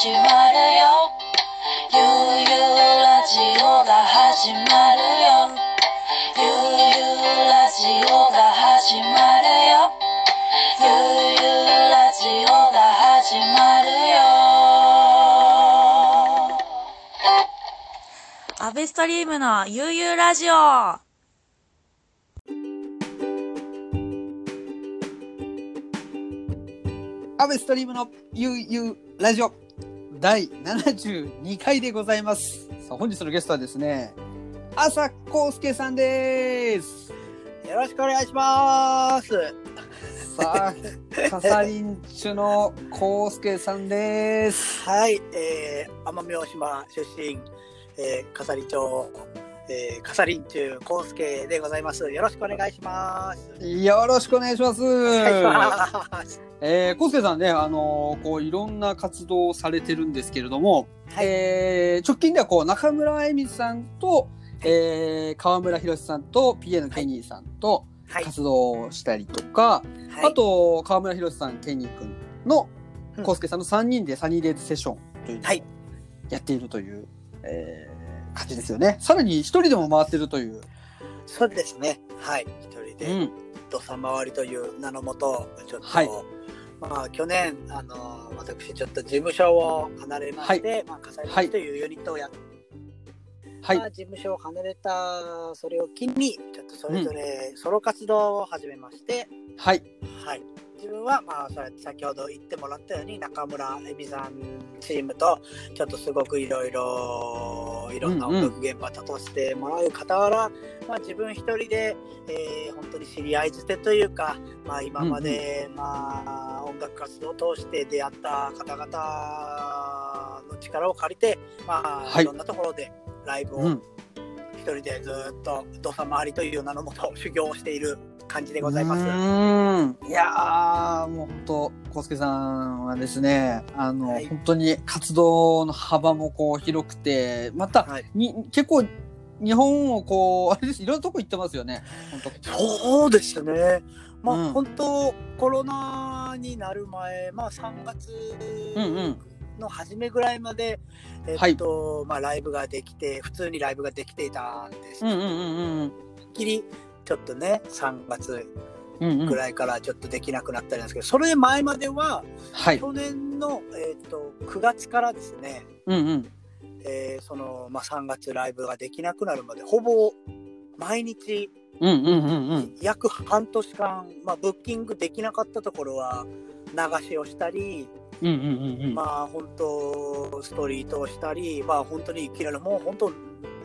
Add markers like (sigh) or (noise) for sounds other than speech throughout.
始まるよ。ゆうゆうラジオが始まるよ。ゆうゆうラジオが始まるよ。ゆうゆうラジオが始まるよ。アベストリームのゆうゆうラジオ。アベストリームのゆうゆうラジオ第72回でございます。さあ本日のゲストはですね、朝康介さんです。よろしくお願いします。さあ、カサリンチュの康介さんです。はい、えー、奄美大島出身、えー、笠利町、えー、笠林中康介でございます。よろしくお願いします。よろしくお願いします。お願いします。えー、康介さんね、あのーこういろんな活動をされてるんですけれども、はいえー直近ではこう中村恵美さんと、えー、川村博さんとのケニーさんとはい、活動をしたりとか、はい、あと川村博さん、ケニー君のうん康介さんの3人でサニーデートセッションというのをはいやっているという、えー感じですよね。さらに一人でも回ってるという。そうですね。はい、一人うで、ん。土佐回りという名のもと、ちょっと、はいまあ、去年、あの、私、ちょっと事務所を離れまして、まあ、笠はい林というユニットをやっはいま。あ事務所を離れたそれを機にちょっとそれぞれソロ活動を始めまして、はい。はい、自分はまあそうやって先ほど言ってもらったように中村恵美さんチームとちょっとすごくいろいろいろんな音楽現場立たせてもらう傍ら、まあ、自分一人で、えー本当に知り合い捨てというか、まあ、今まで、まあ、音楽活動を通して出会った方々の力を借りて、まあはいい、ろんなところでライブをうん。一人でずっと土佐回りという名のもと修行をしている感じでございます。うーん。いやー、もう本当、康介さんはですね、あの、はい本当に活動の幅もこう広くて、また、はいに結構、日本をこう、(laughs) あれです、いろんなとこ行ってますよね。本当そうですね。まあ、うん本当コロナになる前、まあ3月うんうん。の初めぐらいまで、えっと、まあライブができて、普通にライブができていたんですけど、うんうんうんうんきりちょっとね、3月うんうん。ぐらいからちょっとできなくなったんですけど、それ前までは、はい。去年の、えっと9月からですね、うんうん。えーその、まあ、3月ライブができなくなるまで、ほぼ毎日うんうんうんうん。約半年間、まあ、ブッキングできなかったところは流しをしたり、うんうんうんうん。まあ本当ストリートをしたり、まあ本当にいきなりもう本当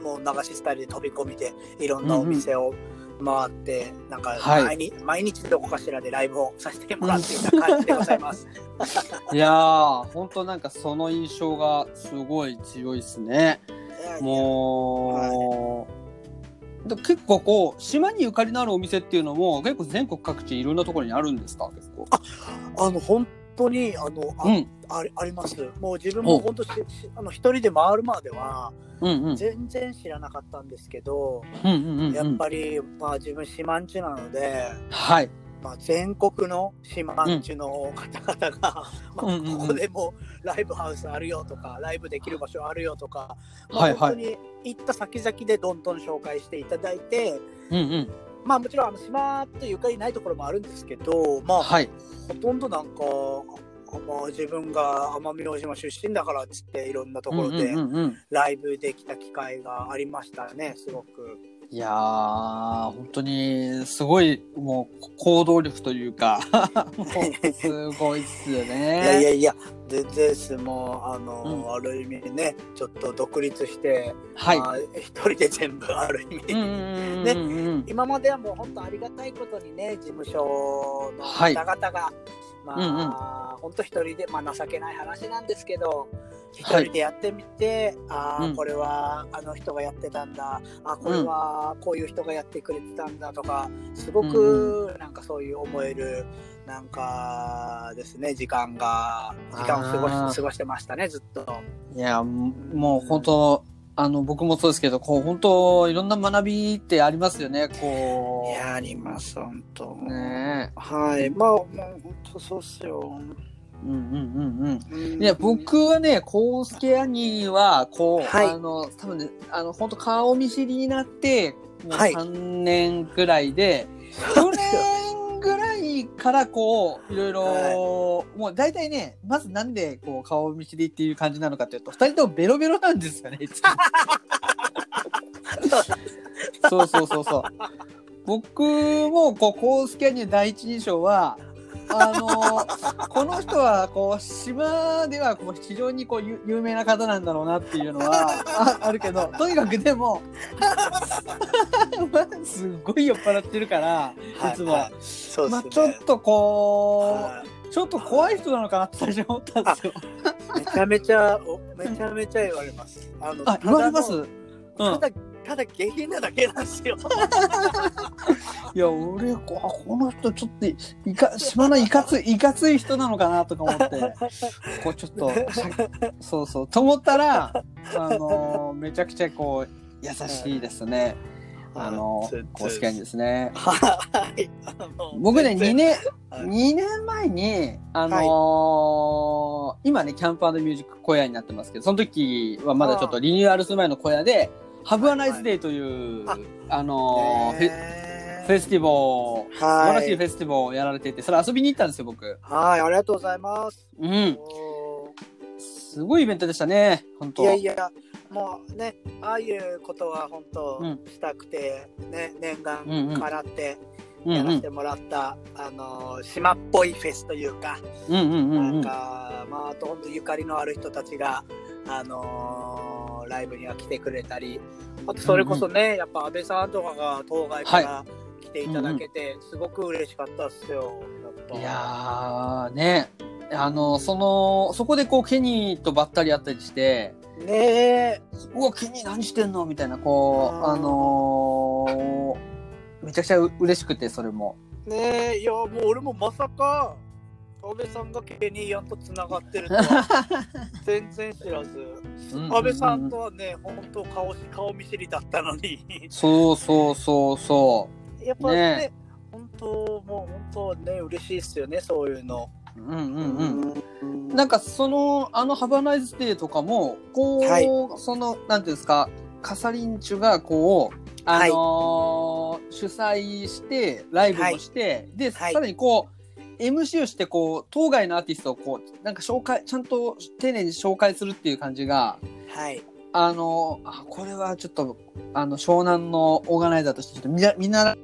もう流しスタイルで飛び込みでいろんなお店を回って、なんかはい毎日、毎日どこかしらでライブをさせてもらっていた感じでございます。(laughs) いやー、本当なんかその印象がすごい強いですね。もう、で結構こう、島にゆかりのあるお店っていうのも結構全国各地いろんなところにあるんですか？結構。あの本当にあのあ,、うん。ありあります。もう自分も本当ししあの一人で回るまではうんうん。全然知らなかったんですけど、うんうんうんうん。やっぱりまあ自分島んちなので。はい。まあ、全国の島んちの方々が、まあうんうんうんここでもライブハウスあるよとかライブできる場所あるよとか、まあ本当に行った先々でどんどん紹介していただいてうんうん。まあもちろんあの島とゆかりないところもあるんですけどまあ、はい。ほとんどなんか、あまあ、自分が奄美大島出身だからっつっていろんなところで。ライブできた機会がありましたねすごく。いやー、本当にすごい、もう行動力というか、すごいっすよいやいね。やいや、全然です。もう、あの、うんある意味ね、ちょっと独立して、はい。まあ一人で全部ある意味、うんうんうんうんうん。今まではもう本当ありがたいことにね、事務所のはい方々が、まあ、本当一人で、まあ情けない話なんですけど、一人でやってみて、ああ、うん。これはあの人がやってたんだ、あこれはこういう人がやってくれてたんだとか、すごくなんかそういう思える、なんかですね、時間が、時間を過ごし過ごしてましたね、ずっと。いや、もう本当、あの、僕もそうですけど、こう、本当、いろんな学びってありますよね、こいや、あります、本当。う。ねはい、まあ、もう本当そうっすよ。うんうんうんうん。うんいや、僕はね、コウスケ兄は、こう、はいあの、多分ね、あの、本当顔見知りになって、もうはい3年ぐらいで、去年ぐらいからこう、いろいろ、はもう大体ね、まずなんでこう顔見知りっていう感じなのかというと、二人ともベロベロなんですよね、いつも。そう。そうそうそう。僕も、こう、コウスケ兄の第一印象は、あのこの人はこう島ではこう非常にこう有有名な方なんだろうなっていうのはああるけどとにかくでもまあ (laughs) すごい酔っ払ってるからいつも、はい。ちょっとこはうちょっと怖い人なのかなって最初思ったんですよ。いめちゃめちゃ、おめちゃめちゃ言われます。あのあ言われます？ただうただ、下品なだけなんですよ。(laughs) いや俺こあこの人ちょっといか島のいかつい (laughs) いかつい人なのかなとか思ってこうちょっとさそうそうと思ったらあのめちゃくちゃこう優しいですね。あのつ公式にですね。はい。僕ね2全然年はい2年前にあのー今ねキャンプミュージック小屋になってますけどその時はまだちょっとリニューアルする前の小屋で「ハブアナイスデーという、ああのーフェねフェスティバル素晴らしいフェェスティバルをやられててそれ遊びに行ったんですよ僕。はい、ありがとうございます。うん。おすごいイベントでしたね本当。ーいやいや、もうね、ああいうことは本当うん。したくて、ね、念願うんうんからってうんうん。やらせてもらった、あの島っぽいフェスというか、うんうんうんなん。うんか、まあ、あと本当ゆかりのある人たちが、あのーライブには来てくれたり、あとそれこそね、やっぱ安倍さんとかが当該から来ていただけて、すごく嬉しかったっすよ。やっぱいやーねあのそのそこでこうケニーとばったり会ったりしてねえ、「うわケニー何してんの?」みたいなこうあのーめちゃくちゃう嬉しくてそれも。ねえ、いや、もう俺もまさか、安倍さんがケニーヤンとつながってるとは。(laughs) 全然知らず、安倍さんとはね、本当顔し顔見知りだったのに、そうそうそうそやっぱね、ね。本当、もう本当ね、嬉しいっすよね、そういうの。う。うんうんうん。うんなんかそのあのハバナイズデーとかもこう、はい。そのなんていうんですかカサリンチュがこうあのー主催してライブもして、ではい。さらにこう MC をしてこう当該のアーティストをこうなんか紹介ちゃんと丁寧に紹介するっていう感じがはい。あのあこれはちょっとあの湘南のオーガナイザーとしてちょっと見な見習い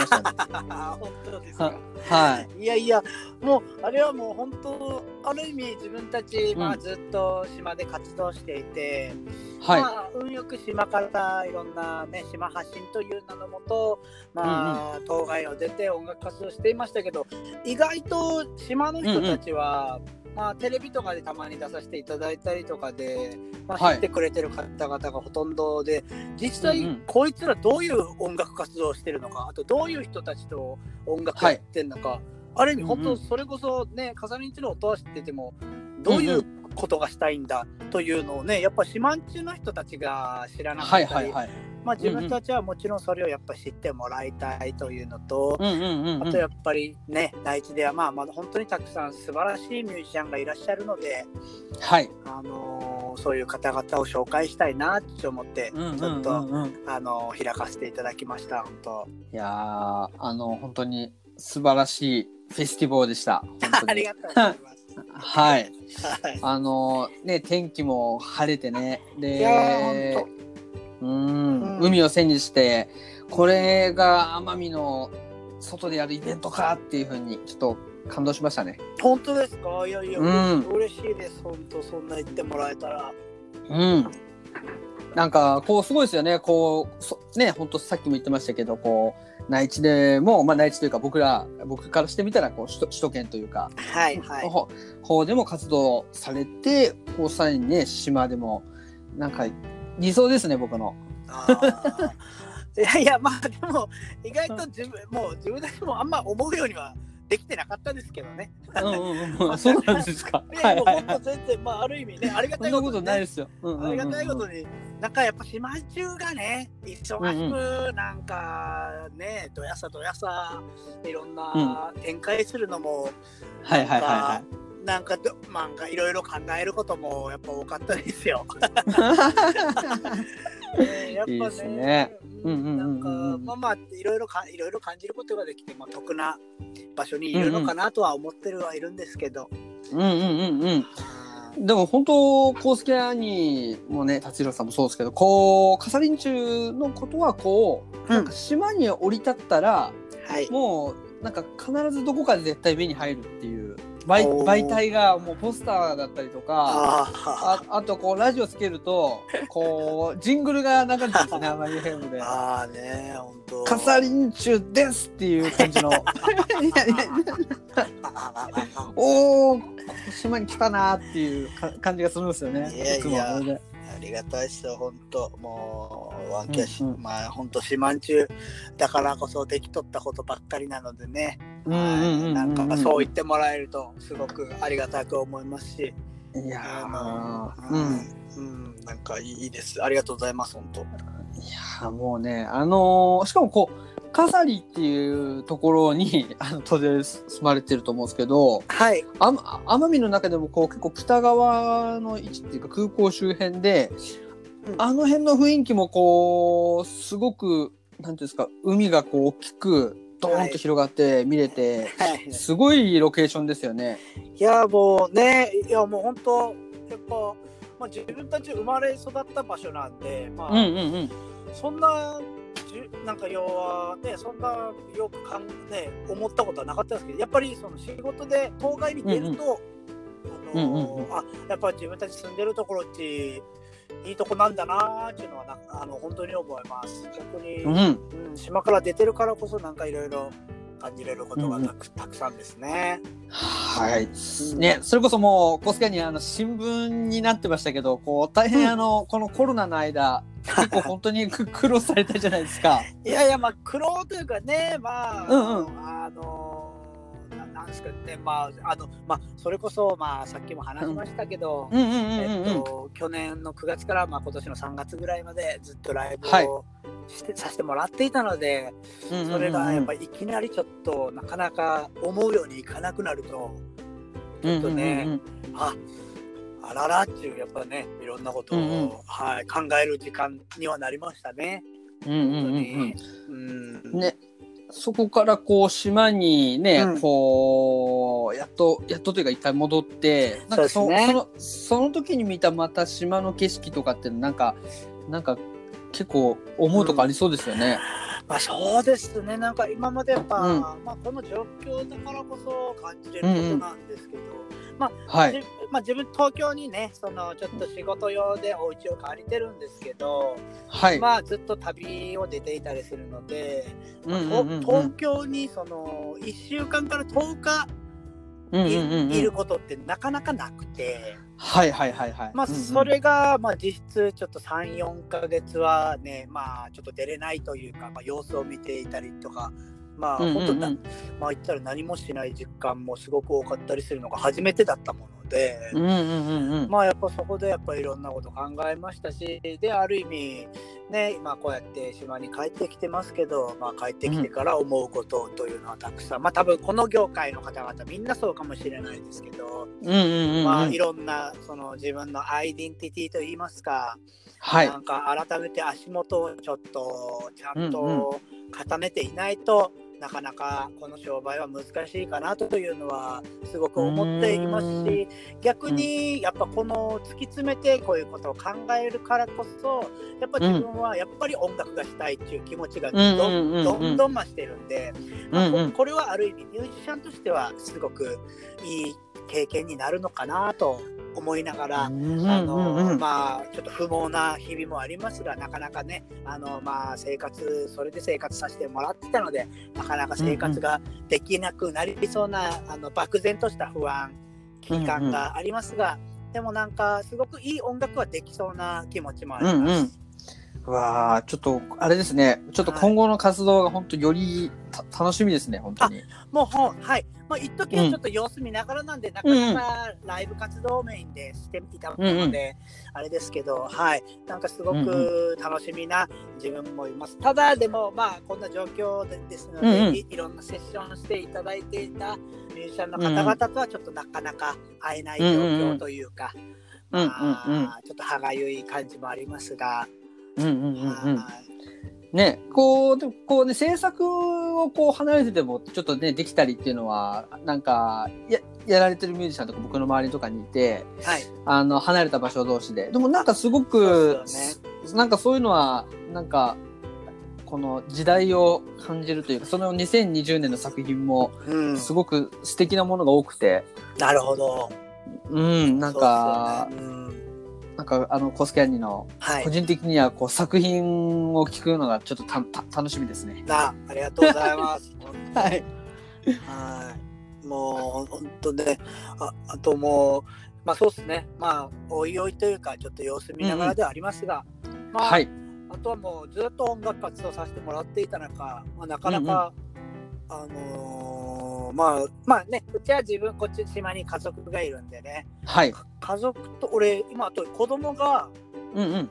ましたね。(laughs) 本当ですか？はい。いやいや、もうあれはもう本当、ある意味自分たち、まあ、うんずっと島で活動していて、はい。まあ、運よく島からいろんな、ね、島発信という名のもと、まあ当該を出て音楽活動していましたけど意外と島の人たちは、まあ、テレビとかでたまに出させていただいたりとかで、まあ、はい。知ってくれてる方々がほとんどで実際、うんうん。こいつらどういう音楽活動をしてるのかあとどういう人たちと音楽やってんのか、ある意味本うんうん。当それこそね風見んちの音は知っててもどういうことがしたいんだというのをねやっぱ島んちの人たちが知らなかはいったり、はいはい。まあ、自分たちはもちろんそれをやっぱ知ってもらいたいというのと、うんうんうん、うん。あとやっぱりね第一ではまあまだ本当にたくさん素晴らしいミュージシャンがいらっしゃるので、はい。あのーそういう方々を紹介したいなって思ってちょっと。あのー開かせていただきました本当いやーあの本当に素晴らしいフェスティバルでした。(laughs) ありがとうございます。はい。はい。あのね天気も晴れてね。でうん。うん。海を背にしてこれが奄美の外でやるイベントかっていうふうにちょっと感動しましたね。本当ですか？いやいや、うん。嬉しいです。本当そんな言ってもらえたら。うん。なんかこうすごいですよね。こうそね本当さっきも言ってましたけどこう内地でもまあ内地というか僕ら僕からしてみたらこう首都首都圏というかはいはいほ方でも活動されてこうさらにね島でもなんか理想ですね僕の。(laughs) いやいやまあでも意外と自分もう自分たちもあんま思うようにはできてなかったですけどね。うんうんうん、(laughs) そうなんですか。(laughs) ねはいはいもう本当全然まあある意味ねありがたいそんなことないですよ。うんうんうんありがたいことになんかやっぱ島中がね忙しくなんかねどやさどやさいろんな展開するのもはいはいはいはなんかなんかどなんかいろいろ考えることもやっぱ多かったですよ。(laughs) ねやっぱねいいですねうんうんうんうんなんかまあまあいろいろかいろいろ感じることができて、まあ、得な場所にいるのかなとは思ってるはいるんですけど。うんうんうんうん。でも本当、コウスケ兄もね、達弘さんもそうですけど、こう、カサリンチュのことはこう、うんなんか島に降り立ったら、はい。もう、なんか必ずどこかで絶対目に入るっていう、媒媒体がもうポスターだったりとか、あああとこう、ラジオつけると、こう、ジングルが流れてるんですよね、アマリエフェムでー。あーね本当。カサリンチュですっていう感じの。(laughs) おお島に来たなっていうか感じがするんですよね。いやいやつもあれでありがたいですよ、本当。もう、ワンキャシ、うんうんまあ、本当、四万中だからこそできとったことばっかりなのでね。なんか、そう言ってもらえると、すごくありがたく思いますし。いやうん。いうん、なんかいいです。ありがとうございます、本当。やーもうね、あのーしかもこう、カサリっていうところに、(laughs) あの、当然住まれてると思うんですけど、はい。あま奄美の中でもこう結構北側の位置っていうか空港周辺で、うんあの辺の雰囲気もこうすごくなんていうんですか海がこう大きくドーンと広がって見れて、はい。すごいロケーションですよね。いや、もうね、いや、もう本当、やっぱ、まあ、自分たち生まれ育った場所なんで、まあ、うんうんうん。そんな、なんか要はね、そんなよくかん、ね、思ったことはなかったですけど、やっぱりその仕事で当該に出ると、あのーうんうんうんあやっぱり自分たち住んでるところっていいとこなんだなーっていうのはなあの本当に思います。逆に、うん、うん島から出てるからこそなんかいろいろ感じれることがたく,、たくさんですね。はい。うんね、それこそもう、コスケにあの新聞になってましたけど、こう大変あの、このコロナの間、結構本当にく (laughs) 苦労されたじゃないですか。いやいや、まあ、苦労というかね、まあ、うんうん。あのななんですかね、まあ、あの、まあ、それこそ、まあ、さっきも話しましたけど、去年の9月から、まあ、今年の3月ぐらいまでずっとライブはい。をして、させてもらっていたので、それがやっぱりいきなりちょっとなかなか思うようにいかなくなると、ちょっとね、うんうんうん。ああららっていうやっぱねいろんなことを、うんうん。はい、考える時間にはなりましたね。うんうんうんうん。うん。ね、そこからこう島にね、うん。こうやっとやっとというか一回戻ってなんかそね。そのその時に見たまた島の景色とかってなんかなんか結構思うとこありそうですよね。まあそうですねなんか今までやっぱ、うんまあ、この状況だからこそ感じれることなんですけど、はい。じまあ、自分東京にねそのちょっと仕事用でお家を借りてるんですけど、はい。まあずっと旅を出ていたりするので、東京にその1週間から10日い,、ることってなかなかなくて。はいはいはいはい。まあ、それが、まあ、実質ちょっと3、4ヶ月はね、まあ、ちょっと出れないというか、まあ、様子を見ていたりとか、まあ、本当な、まあ、言ったら何もしない時間もすごく多かったりするのが初めてだったもので、うんうんうんうん。まあ、やっぱそこでやっぱいろんなこと考えましたし、で、ある意味、ね、今こうやって島に帰ってきてますけど、まあ、帰ってきてから思うことというのはたくさん、まあ、多分この業界の方々みんなそうかもしれないですけど、うんうんうんうん。まあ、いろんなその自分のアイデンティティといいますか、はいな。んか改めて足元をちょっとちゃんうんと固めていないと、なかなかこの商売は難しいかなというのはすごく思っていますし逆にやっぱこの突き詰めてこういうことを考えるからこそやっぱ自分はやっぱり音楽がしたいっていう気持ちがどうんどんどん増してるんで、まあこれはある意味ミュージシャンとしてはすごくいい経験になるのかなと思いながら、うんあのまあちょっと不毛な日々もありますがなかなかねあのまあ生活それで生活させてもらってたのでなかなか生活ができなくなりそうな、あの漠然とした不安危機感がありますが、でもなんかすごくいい音楽はできそうな気持ちもあります。うんうんうわあちょっとあれですね。ちょっと今後の活動が本当よりた楽しみですね本当に。もうほんはい。まあ一時はちょっと様子見ながらなんで、なかなかライブ活動メインでしていたので、あれですけどはい。なんかすごく楽しみな自分もいます、ただでもまあこんな状況でですので、うんうん。いいろんなセッションしていただいていたミュージシャンの方々とはちょっとなかなか会えない状況というか、うんうんまあうん。うんちょっと歯がゆい感じもありますが、うんうんうんうん。はいねこうでもこうね制作をこう離れててもちょっとねできたりっていうのはなんかややられてるミュージシャンとか僕の周りとかにいてはい。あの離れた場所同士で。でもなんかすごくですよなんかそういうのはなんかこの時代を感じるというかその2020年の作品もうん、すごく素敵なものが多くて。なるほど。うんなんかそうね。うんなんかあのコスケアニのはい個。人的にはこう作品を聞くのがちょっとたた楽しみですね。なありがとうございます。(laughs) はい。はい。もう本当ね、ああともう、まあそうですね、まあおいおいというか、ちょっと様子見ながらではありますが、まあ、はい。あとはもうずっと音楽活動させてもらっていた中、まあ、なかなか、あのーまあまあね、うちは自分、こっち島に家族がいるんでね、はい。家族と、俺、今、あと子供がうんうん。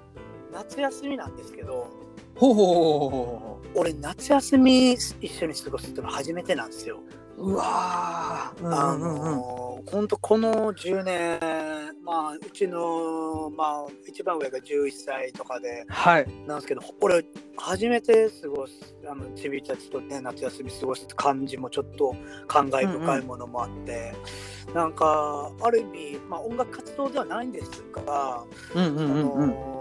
夏休みなんですけど、ほうほうほうほうほ俺、夏休み一緒に過ごすっての初めてなんですよ。う。うわー。あうんうんうんうん。のー、本当この10年、まあ、うちの、まあ、一番上が11歳とかで、はい。なんですけど、俺、初めて過ごす、あの、ちびたちとね、夏休み過ごす感じもちょっと感慨深いものもあって、なんか、ある意味、まあ、音楽活動ではないんですが、うんうんうんうん。あのー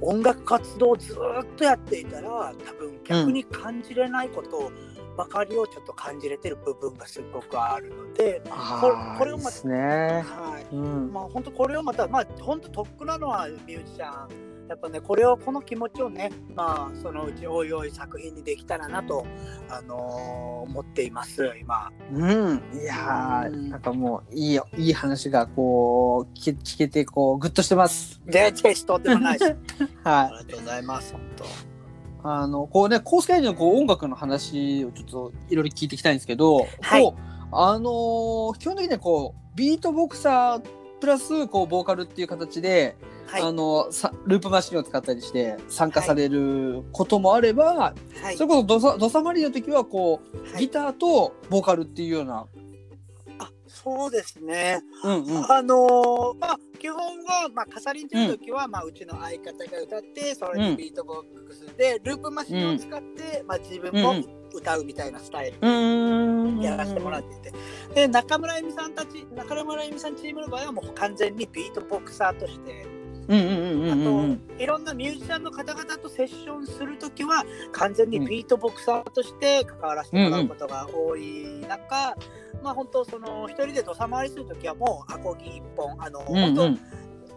音楽活動をずーっとやっていたら多分逆に感じれないことばかりをちょっと感じれてる部分がすごくあるので、あこれをまいいですね。はいうん。まあ本当これをまたまあ本当得なのはミュージシャンやっぱねこれをこの気持ちをねまあそのうちおいおい作品にできたらなとあのー思っています今。うん。いやー、うんなんかもう、いいよ、いい話が、こう、聞け聞けて、こう、グッとしてます。で、チェスとんでもないです。(laughs) はい。ありがとうございます。本当。あの、こうね、コースケのこう音楽の話をちょっといろいろ聞いていきたいんですけど、はい。こう、あのー基本的にはこう、ビートボクサープラス、こう、ボーカルっていう形で、はい。あのさループマシンを使ったりして参加されることもあれば、はい。それこそドサドサマリの時はこう、はい。ギターとボーカルっていうような、あそうですね。うんうん、あのーまあ基本はまあカサリンっていう時は、まあうちの相方が歌ってそれにビートボックスで、ループマシンを使って、まあ自分も歌うみたいなスタイル。やらせてもらっていて、で中村恵美さんたち中村恵美さんチームの場合はもう完全にビートボクサーとして、うんうんうんうんうんうん。あといろんなミュージシャンの方々とセッションする時は完全にビートボクサーとして関わらせてもらうことが多い中、まあ本当その一人で土佐回りする時はもうアコギ一本あの、うんうん。本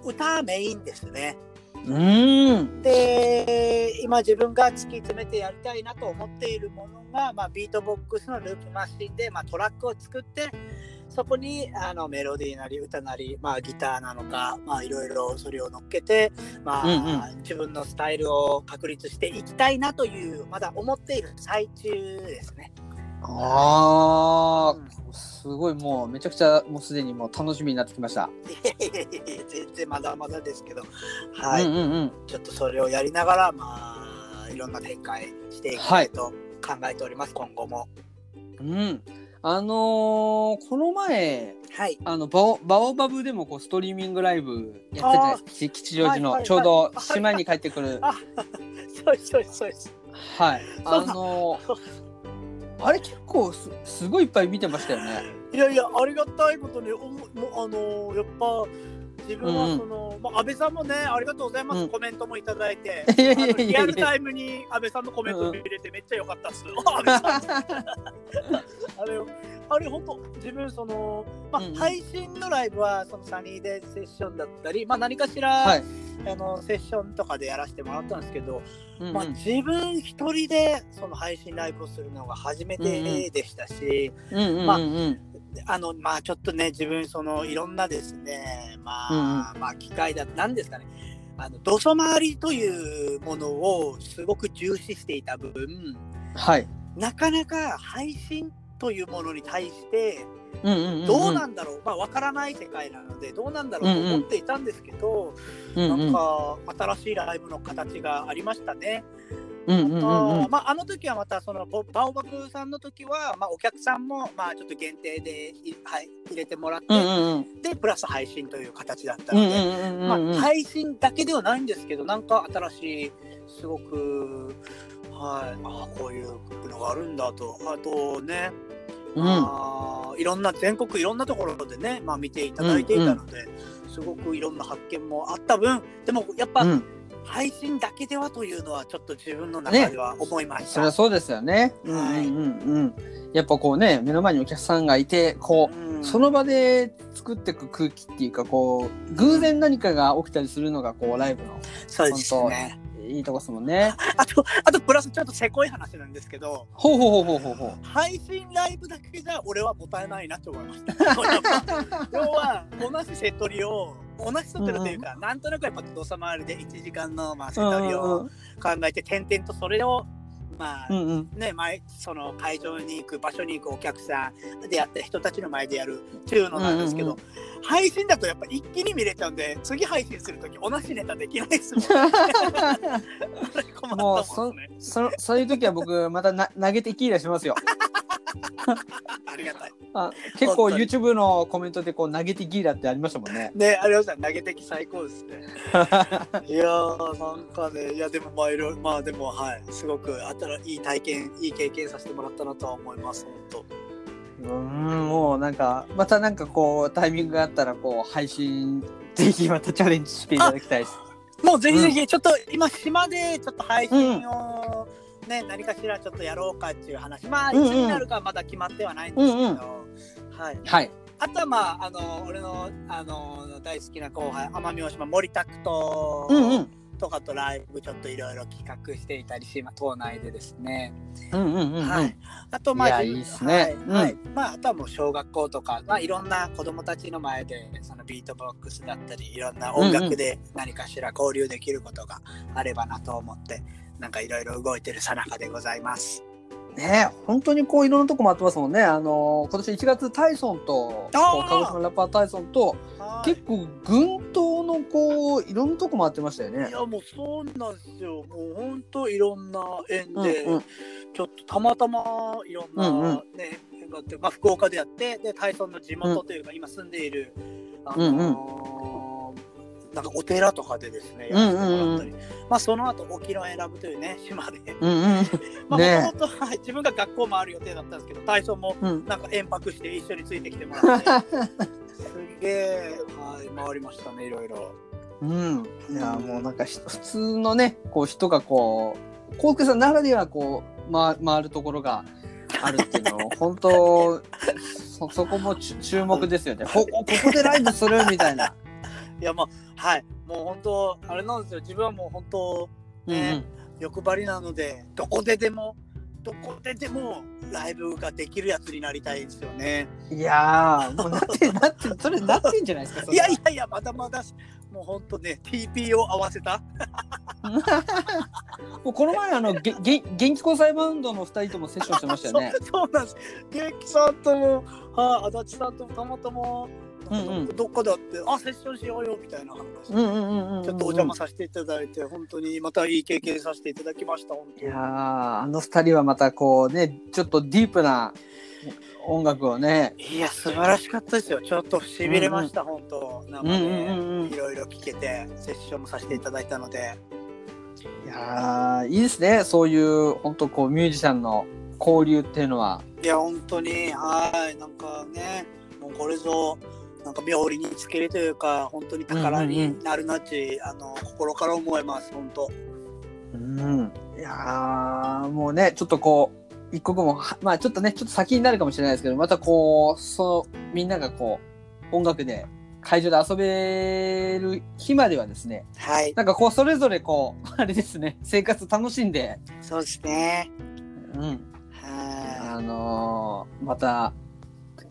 当歌メインですね。うーんで今自分が突き詰めてやりたいなと思っているものが、まあ、ビートボックスのループマシンで、まあ、トラックを作ってそこにあのメロディーなり歌なり、まあ、ギターなのか、まあ、いろいろそれを乗っけて、まあうん自分のスタイルを確立していきたいなというまだ思っている最中ですね。あうんーすごいもうめちゃくちゃもうすでにもう楽しみになってきました。全然まだまだですけど、はい。うんうんうん。ちょっとそれをやりながら、まあ、いろんな展開していきたいと考えております、今後も。うん、あのーこの前はい。あのバオバオバブでもこうストリーミングライブやってた吉吉祥寺の、はいはいはい。ちょうど島に帰ってくる。あ、そうそうそう。はい。あそう。だのーあれ結構すすごいいっぱい見てましたよね。いやいや、ありがたいことに、おもあのやっぱ、自分はその、まあ、安倍さんもね、ありがとうございます、うん。コメントもいただいて、リアルタイムに安倍さんのコメント見れてめっちゃ良かったっす。あ (laughs) 安倍さん。(laughs) あれ、あれ本当、自分その、まあうんうん。配信のライブはそのサニーデーセッションだったり、まあ、何かしら、はい。あのセッションとかでやらせてもらったんですけど、うんうん。まあ、自分一人でその配信ライブをするのが初めてでしたし、うんうんうんまあうん。あのまあちょっとね自分そのいろんなですねまあ、まあ機会だなんですかね。あの土佐回りというものをすごく重視していた分はい。なかなか配信というものに対してうんうんうんうん。どうなんだろう、まあ分からない世界なのでどうなんだろうと思っていたんですけど、うんうんなんか新しいライブの形がありましたね。うんうんうんうん。あまあ、あの時はまたそのボバオバクさんの時は、まあ、お客さんもまあちょっと限定でい、はい、入れてもらって、うんうんうん。でプラス配信という形だったので、うんうんうんうんうん。まあ、配信だけではないんですけどなんか新しいすごく、はい、あこういうのがあるんだと。あとね、うん。あーいろんな全国いろんなところでね、まあ、見ていただいていたので、すごくいろんな発見もあった分でもやっぱ、うん。配信だけではというのはちょっと自分の中では思いました。そりゃそうですよね。うんうんうん。うん。やっぱこうね目の前にお客さんがいてこう、うん。その場で作っていく空気っていうかこう偶然何かが起きたりするのがこうライブのそうですね。いいとこですもんね。(laughs) あと、あとプラスちょっとせこい話なんですけど、ほうほうほうほうほう。配信ライブだけじゃ俺はもったいないなと思いました。要は同じセトリを同じセトリというか、なんとなくやっぱ土佐回りで1時間のまあセトリを考えて点々とそれをまあ、うんうんね前その会場に行く場所に行くお客さんであったり人たちの前でやるっていうのなんですけど、うんうん配信だとやっぱ一気に見れちゃうんで次配信するとき同じネタできないですもん。(laughs) 困もうったもんですね。そそういう時は僕またな投げてキーラしますよ。(laughs) ありがたい。あ結構 YouTube のコメントでこう投げてギーラってありましたもんね。ね、ありました。投げ的最高ですね。(laughs) いやー、なんかね、いや、でも、まあ、いろまあ、でも、はい、すごく、ら、いい体験、いい経験させてもらったなとは思います。本うんもうなんかまたなんかこうタイミングがあったらこう配信ぜひまたチャレンジしていただきたいです。当。もう、ぜひぜひ、ちょっと、今、島で、ちょっと配信を。ね、何かしらちょっとやろうかっていう話まあいつになるかはまだ決まってはないんですけど、はい、はい。あとはまああの俺のあの大好きな後輩奄美大島森拓と、うんうんとかとライブちょっといろいろ企画していたりし、まあ、島内でですね、うんうんうんうん。はい、あとまあいいいっすね。はい。うん。はい。まああとはもう小学校とか、まあ、いろんな子供たちの前でそのビートボックスだったりいろんな音楽で何かしら交流できることがあればなと思ってなんかいろいろ動いてるさなかでございます。ね本当にこういろんなとこ回ってますもんね。あの今年1月タイソンと鹿児島ラッパータイソンと結構群島のこういろんなとこ回ってましたよね。い。やもうそうなんですよ。もう本当いろんな縁で、うんうん。ちょっとたまたまいろんなうんうん。があって、まあ福岡でやって、でタイソンの地元というか、今住んでいるあのーなんかお寺とかでですね、やらせてもらったり、まあその後沖永良部というね (laughs) 島で、もともとはい自分が学校回る予定だったんですけど、タイソンもうん。なんか延泊して一緒についてきてもらって、(laughs) すげえはい回りましたねいろいろ。うん。いやもうなんかひ普通のねこう人がこうコウスケさんならではこう回回るところがあるっていうのを (laughs) 本当そそこもち注目ですよね。ここここでライブするみたいな。いやまあはいもう本当あれなんですよ自分はもう本当うんね欲張りなのでどこででもどこででもライブができるやつになりたいですよね。うん。いやーもうなってなってそれなってんじゃないですか。いやいやいやまだまだしもう本当ね TP を合わせた (laughs) もうこの前あのげげ元気交際バンドの二人ともセッションしてましたよね。(laughs) そうそうなんです。元気さんとも、はい、足立さんともたまたま、うんうんどっかであって、あ、セッションしようよみたいな話。うんうんうんうんうん。ちょっとお邪魔させていただいて、本当にまたいい経験させていただきました。本当にいやーあの二人はまたこうねちょっとディープな音楽をね。いや、素晴らしかったですよ。ちょっとしびれました、本当。生うんうんうんうんでいろいろ聞けて、セッションもさせていただいたので。いやーいいですねそういう本当こうミュージシャンの交流っていうのは。いや、本当に、はい、なんかね、もうこれぞ、なんか妙利につけるというか、本当に宝になるなっち、あの、心から思います、本当。うん。いやーもうねちょっとこう一刻もはまあちょっとねちょっと先になるかもしれないですけどまたこうそのみんながこう音楽で会場で遊べる日まではですねはい、なんかこうそれぞれこう (laughs) あれですね生活楽しんで、そうですね。うん、はあのーまた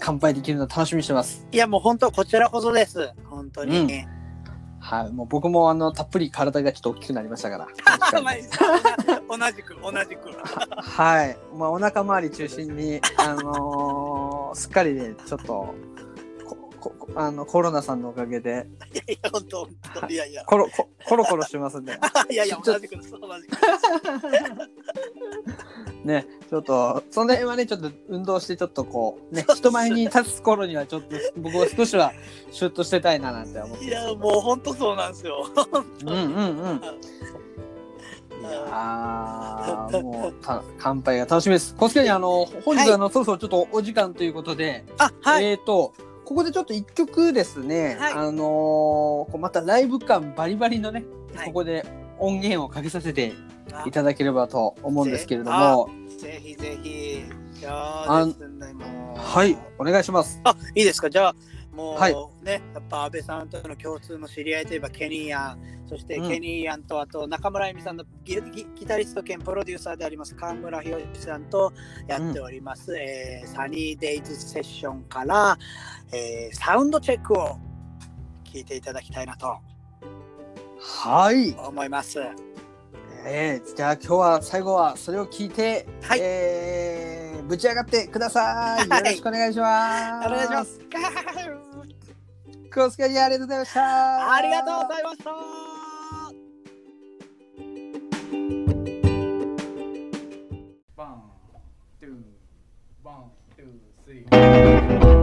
乾杯できるの楽しみにしてます。い。いや、もう本当、こちらこそです。本当に。うんはい、もう僕もあのたっぷり体がちょっと大きくなりましたから。まあ同じく同じく。(laughs) はい、まあお腹周り中心にあのーすっかりねちょっとあのコロナさんのおかげでいやいや本当本当いやいや。コロココロコロしてますんで (laughs) いやいや同じくです同じく。(laughs) ねちょっとその辺はねちょっと運動してちょっとこうね人前に立つ頃にはちょっと僕は少しはシュッとしてたいななんて思っていやもう本当そうなんですよ。うんうんうん (laughs) いやーもうた乾杯が楽しみです。コスケにあの本日、はいあのそろそろちょっとお時間ということで、あはい。えっ、とここでちょっと一曲ですね、はい。あのーこうまたライブ感バリバリのね、はい。ここで音源をかけさせてあ。いただければと思うんですけれども、ぜひぜひ。いやあはいお願いします。あいいですか？じゃあもう、はいねやっぱ安倍さんとの共通の知り合いといえばケニーアンそしてうん。ケニーアンとあと中村恵美さんのギギギタリスト兼プロデューサーであります川村博之さんとやっております、えーサニーデイズセッションから、えーサウンドチェックを聞いていただきたいなとはい、思います。えー、じゃあ今日は最後はそれを聞いて、はいえーぶち上がってください。はいよろしくお願いします。お願いしま。す。コスケにありがとうございました。ありがとうございました。One, two, one, two, three.